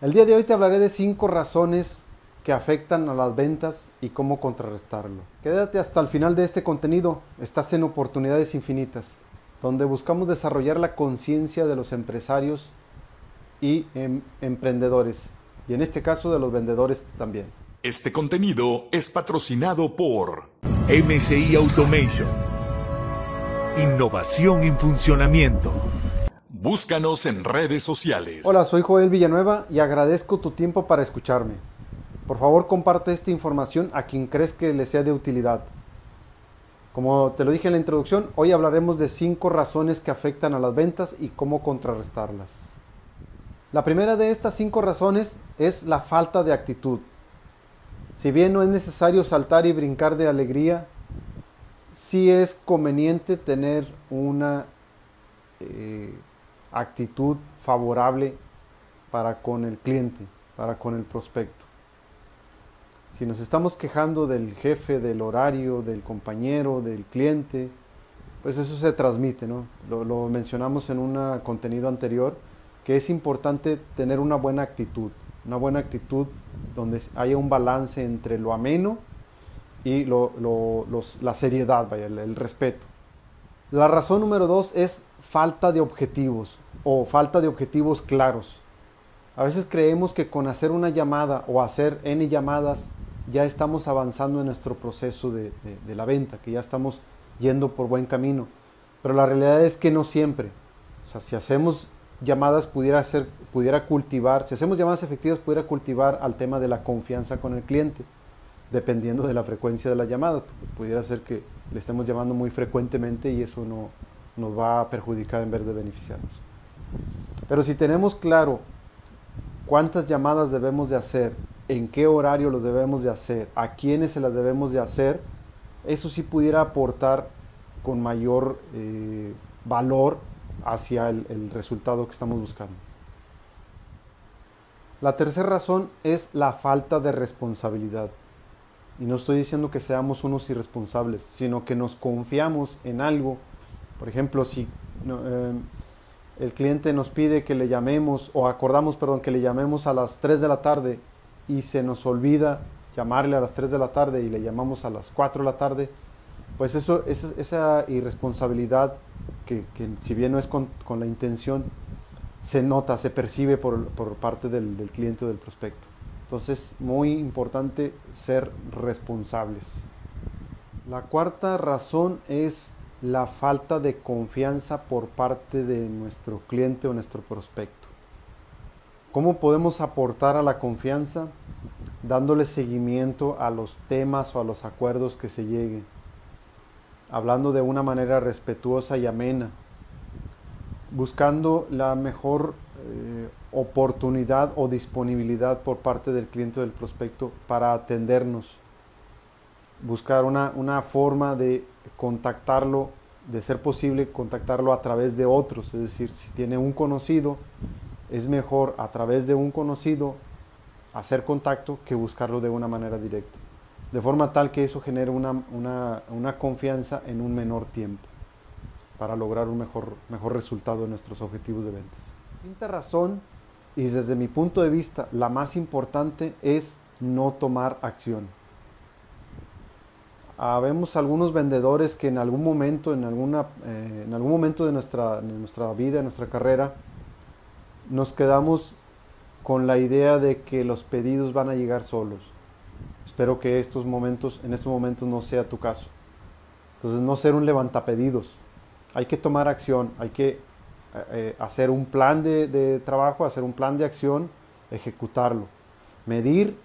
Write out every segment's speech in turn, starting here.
El día de hoy te hablaré de cinco razones que afectan a las ventas y cómo contrarrestarlo. Quédate hasta el final de este contenido, estás en oportunidades infinitas, donde buscamos desarrollar la conciencia de los empresarios y em, emprendedores, y en este caso de los vendedores también. Este contenido es patrocinado por MCI Automation. Innovación en funcionamiento. Búscanos en redes sociales. Hola, soy Joel Villanueva y agradezco tu tiempo para escucharme. Por favor, comparte esta información a quien crees que le sea de utilidad. Como te lo dije en la introducción, hoy hablaremos de cinco razones que afectan a las ventas y cómo contrarrestarlas. La primera de estas cinco razones es la falta de actitud. Si bien no es necesario saltar y brincar de alegría, sí es conveniente tener una eh, actitud favorable para con el cliente, para con el prospecto. Si nos estamos quejando del jefe, del horario, del compañero, del cliente, pues eso se transmite, ¿no? Lo, mencionamos en un contenido anterior, que es importante tener una buena actitud, una buena actitud donde haya un balance entre lo ameno y la seriedad, vaya, el respeto. La razón número dos es falta de objetivos o falta de objetivos claros. A veces creemos que con hacer una llamada o hacer N llamadas ya estamos avanzando en nuestro proceso de, la venta, que ya estamos yendo por buen camino. Pero la realidad es que no siempre. O sea, si hacemos llamadas pudiera ser, pudiera cultivar, si hacemos llamadas efectivas pudiera cultivar al tema de la confianza con el cliente, dependiendo de la frecuencia de la llamada. Pudiera ser que le estemos llamando muy frecuentemente y eso no, nos va a perjudicar en vez de beneficiarnos. Pero si tenemos claro cuántas llamadas debemos de hacer, en qué horario los debemos de hacer, a quiénes se las debemos de hacer, eso sí pudiera aportar con mayor eh, valor hacia el resultado que estamos buscando. La tercera razón es la falta de responsabilidad. Y no estoy diciendo que seamos unos irresponsables, sino que nos confiamos en algo. Por ejemplo, si eh, el cliente nos pide que le llamemos, o acordamos, perdón, que le llamemos a las 3 de la tarde y se nos olvida llamarle a las 3 de la tarde y le llamamos a las 4 de la tarde, pues eso, esa, esa irresponsabilidad, que, si bien no es con, la intención, se nota, se percibe por, parte del cliente o del prospecto. Entonces, muy importante ser responsables. La cuarta razón es la falta de confianza por parte de nuestro cliente o nuestro prospecto. ¿Cómo podemos aportar a la confianza? Dándole seguimiento a los temas o a los acuerdos que se lleguen. Hablando de una manera respetuosa y amena. Buscando la mejor eh, oportunidad o disponibilidad por parte del cliente o del prospecto para atendernos. Buscar una, una forma de contactarlo, de ser posible contactarlo a través de otros. Es decir, si tiene un conocido, es mejor a través de un conocido hacer contacto que buscarlo de una manera directa. De forma tal que eso genere una, una, una confianza en un menor tiempo para lograr un mejor, mejor resultado en nuestros objetivos de ventas. Quinta razón, y desde mi punto de vista la más importante, es no tomar acción. Habemos algunos vendedores que en algún momento, en, alguna, eh, en algún momento de nuestra, de nuestra vida, de nuestra carrera, nos quedamos con la idea de que los pedidos van a llegar solos. Espero que estos momentos, en estos momentos no sea tu caso. Entonces no ser un levantapedidos. Hay que tomar acción, hay que eh, hacer un plan de, de, trabajo, hacer un plan de acción, ejecutarlo, medir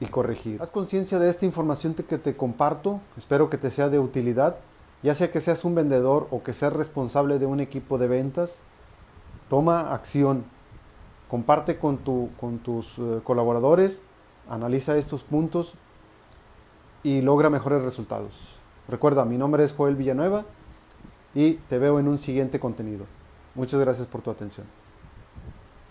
y corregir. Haz conciencia de esta información que te comparto, espero que te sea de utilidad, ya sea que seas un vendedor o que seas responsable de un equipo de ventas, toma acción, comparte con, tu, con tus uh, colaboradores, analiza estos puntos y logra mejores resultados. Recuerda, mi nombre es Joel Villanueva y te veo en un siguiente contenido. Muchas gracias por tu atención.